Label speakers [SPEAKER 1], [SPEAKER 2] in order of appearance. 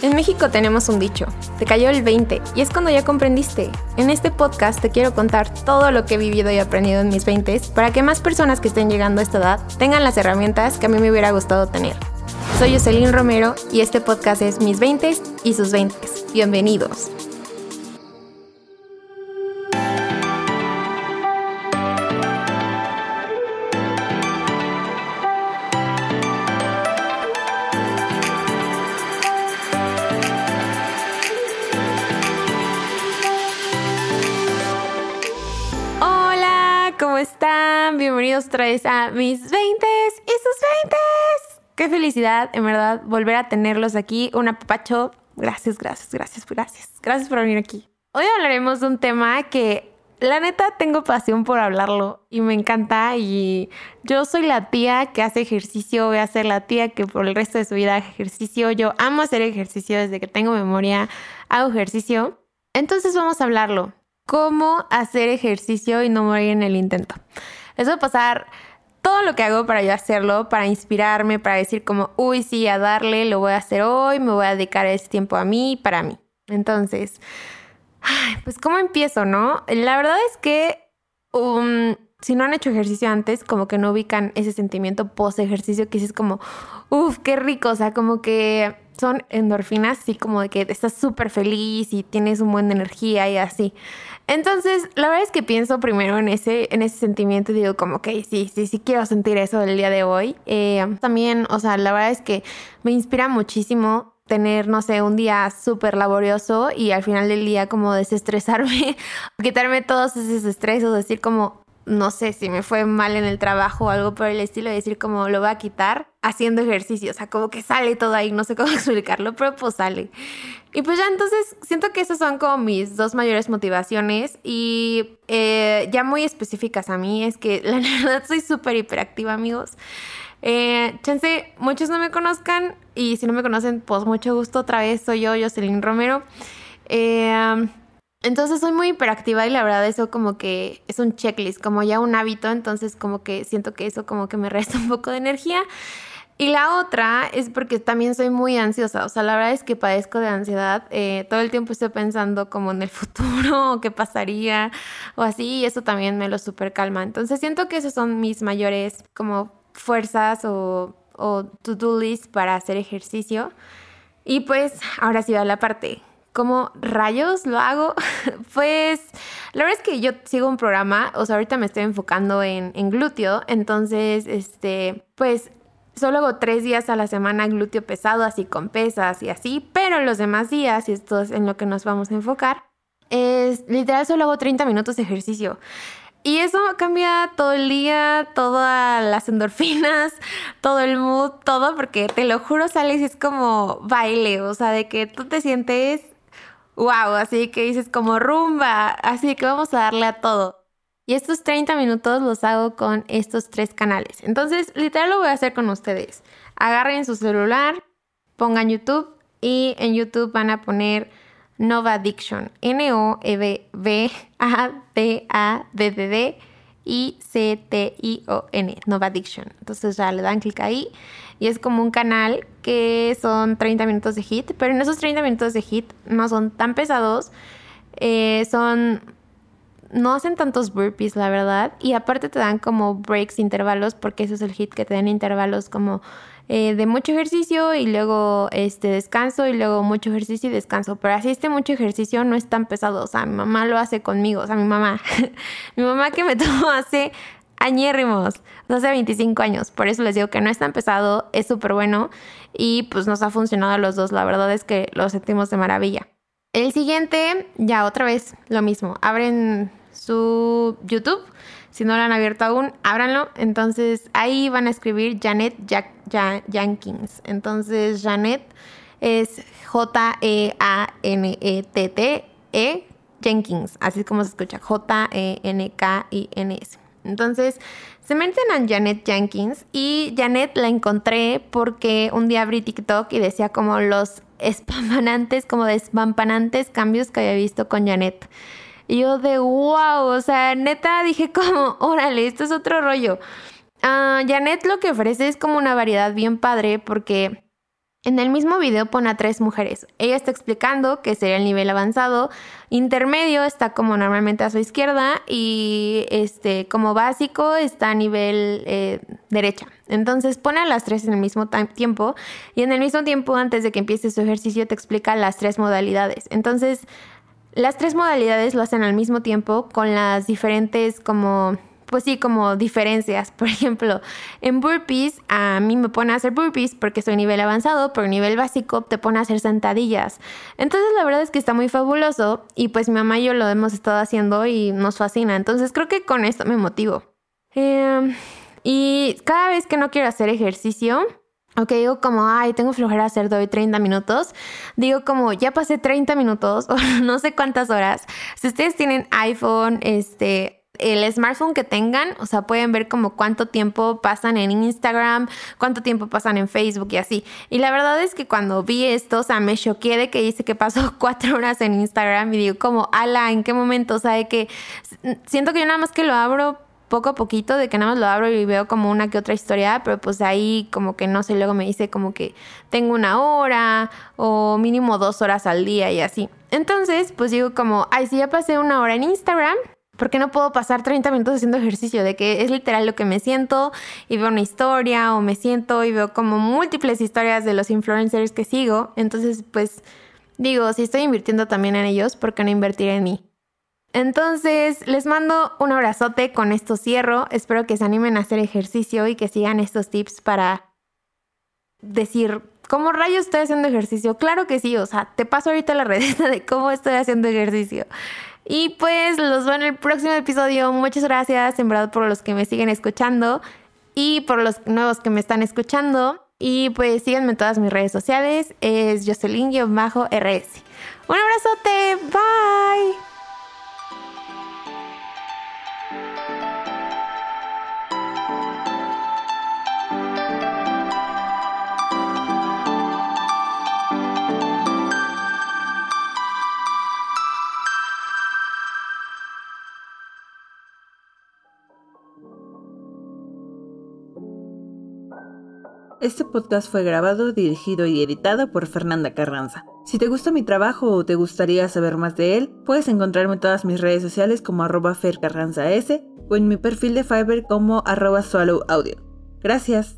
[SPEAKER 1] En México tenemos un dicho, te cayó el 20 y es cuando ya comprendiste. En este podcast te quiero contar todo lo que he vivido y aprendido en mis 20 para que más personas que estén llegando a esta edad tengan las herramientas que a mí me hubiera gustado tener. Soy Jocelyn Romero y este podcast es Mis 20 y sus 20. Bienvenidos. Bienvenidos otra vez a mis 20 y sus 20. Qué felicidad, en verdad, volver a tenerlos aquí. Un apapacho. Gracias, gracias, gracias, gracias. Gracias por venir aquí. Hoy hablaremos de un tema que la neta tengo pasión por hablarlo y me encanta y yo soy la tía que hace ejercicio, voy a ser la tía que por el resto de su vida hace ejercicio. Yo amo hacer ejercicio desde que tengo memoria, hago ejercicio. Entonces vamos a hablarlo. ¿Cómo hacer ejercicio y no morir en el intento? Les voy a pasar todo lo que hago para yo hacerlo, para inspirarme, para decir como, uy, sí, a darle, lo voy a hacer hoy, me voy a dedicar ese tiempo a mí, para mí. Entonces, pues ¿cómo empiezo, no? La verdad es que um, si no han hecho ejercicio antes, como que no ubican ese sentimiento post ejercicio que es como, uff, qué rico, o sea, como que son endorfinas, así como de que estás súper feliz y tienes un buen de energía y así. Entonces, la verdad es que pienso primero en ese, en ese sentimiento y digo como, que sí, sí, sí quiero sentir eso el día de hoy. Eh, también, o sea, la verdad es que me inspira muchísimo tener, no sé, un día súper laborioso y al final del día como desestresarme, quitarme todos esos estresos, decir como, no sé si me fue mal en el trabajo o algo por el estilo, decir como lo voy a quitar haciendo ejercicio, o sea, como que sale todo ahí, no sé cómo explicarlo, pero pues sale. Y pues ya entonces siento que esas son como mis dos mayores motivaciones y eh, ya muy específicas a mí, es que la verdad soy súper hiperactiva amigos. Eh, chance, muchos no me conozcan y si no me conocen, pues mucho gusto, otra vez soy yo, Jocelyn Romero. Eh, entonces soy muy hiperactiva y la verdad eso como que es un checklist, como ya un hábito, entonces como que siento que eso como que me resta un poco de energía. Y la otra es porque también soy muy ansiosa, o sea, la verdad es que padezco de ansiedad, eh, todo el tiempo estoy pensando como en el futuro o qué pasaría o así, y eso también me lo super calma. Entonces siento que esas son mis mayores como fuerzas o, o to-do list para hacer ejercicio. Y pues ahora sí va la parte ¿Cómo rayos lo hago? pues la verdad es que yo sigo un programa, o sea, ahorita me estoy enfocando en, en glúteo, entonces, este, pues solo hago tres días a la semana glúteo pesado, así con pesas y así, pero los demás días, y esto es en lo que nos vamos a enfocar, es literal solo hago 30 minutos de ejercicio. Y eso cambia todo el día, todas las endorfinas, todo el mood, todo, porque te lo juro, sales es como baile, o sea, de que tú te sientes wow, así que dices como rumba, así que vamos a darle a todo. Y estos 30 minutos los hago con estos tres canales. Entonces, literal lo voy a hacer con ustedes. Agarren su celular, pongan YouTube y en YouTube van a poner Nova Addiction. N-O-V-A-D-A-D-D-D I-C-T-I-O-N. Nova Addiction. Entonces ya le dan clic ahí y es como un canal que son 30 minutos de hit, pero en esos 30 minutos de hit no son tan pesados, eh, son... No hacen tantos burpees, la verdad, y aparte te dan como breaks, intervalos, porque eso es el hit, que te dan intervalos como eh, de mucho ejercicio y luego este descanso y luego mucho ejercicio y descanso. Pero así este mucho ejercicio no es tan pesado. O sea, mi mamá lo hace conmigo. O sea, mi mamá. mi mamá que me tomó hace añérrimos, hace 25 años. Por eso les digo que no es tan pesado, es súper bueno y pues nos ha funcionado a los dos. La verdad es que lo sentimos de maravilla. El siguiente, ya otra vez lo mismo. Abren su YouTube. Si no lo han abierto aún, ábranlo. Entonces ahí van a escribir Janet Jack, Jenkins. Entonces Janet es J-E-A-N-E-T-T-E -E Jenkins. Así es como se escucha. J-E-N-K-I-N-S. Entonces, se meten Janet Jenkins y Janet la encontré porque un día abrí TikTok y decía como los espampanantes, como despampanantes cambios que había visto con Janet. Y yo de wow, o sea, neta dije como, órale, esto es otro rollo. Uh, Janet lo que ofrece es como una variedad bien padre porque En el mismo video pone a tres mujeres. Ella está explicando que sería el nivel avanzado, intermedio está como normalmente a su izquierda y este como básico está a nivel eh, derecha. Entonces pone a las tres en el mismo tiempo y en el mismo tiempo antes de que empiece su ejercicio te explica las tres modalidades. Entonces las tres modalidades lo hacen al mismo tiempo con las diferentes como pues sí, como diferencias. Por ejemplo, en burpees, a mí me pone a hacer burpees porque soy nivel avanzado, pero nivel básico te pone a hacer sentadillas. Entonces, la verdad es que está muy fabuloso y pues mi mamá y yo lo hemos estado haciendo y nos fascina. Entonces, creo que con esto me motivo. Em, y cada vez que no quiero hacer ejercicio, Ok, digo como, ay, tengo flojera hacer doy 30 minutos. Digo como, ya pasé 30 minutos o no sé cuántas horas. Si ustedes tienen iPhone, este, el smartphone que tengan, o sea, pueden ver como cuánto tiempo pasan en Instagram, cuánto tiempo pasan en Facebook y así. Y la verdad es que cuando vi esto, o sea, me choqué de que dice que pasó cuatro horas en Instagram y digo como, ala, ¿en qué momento? O sea, de que siento que yo nada más que lo abro poco a poquito, de que nada más lo abro y veo como una que otra historia, pero pues ahí como que no sé, luego me dice como que tengo una hora o mínimo dos horas al día y así. Entonces, pues digo como, ay, si ya pasé una hora en Instagram, porque no puedo pasar 30 minutos haciendo ejercicio, de que es literal lo que me siento y veo una historia o me siento y veo como múltiples historias de los influencers que sigo. Entonces, pues digo, si estoy invirtiendo también en ellos, ¿por qué no invertir en mí? Entonces, les mando un abrazote, con esto cierro. Espero que se animen a hacer ejercicio y que sigan estos tips para decir, ¿cómo rayos estoy haciendo ejercicio? Claro que sí, o sea, te paso ahorita la receta de cómo estoy haciendo ejercicio. Y pues los veo en el próximo episodio. Muchas gracias, en verdad, por los que me siguen escuchando y por los nuevos que me están escuchando. Y pues síganme en todas mis redes sociales. Es Jocelyn-RS. Un abrazote. Bye.
[SPEAKER 2] Este podcast fue grabado, dirigido y editado por Fernanda Carranza. Si te gusta mi trabajo o te gustaría saber más de él, puedes encontrarme en todas mis redes sociales como arroba fercarranzas o en mi perfil de Fiverr como arroba swallowaudio. Gracias.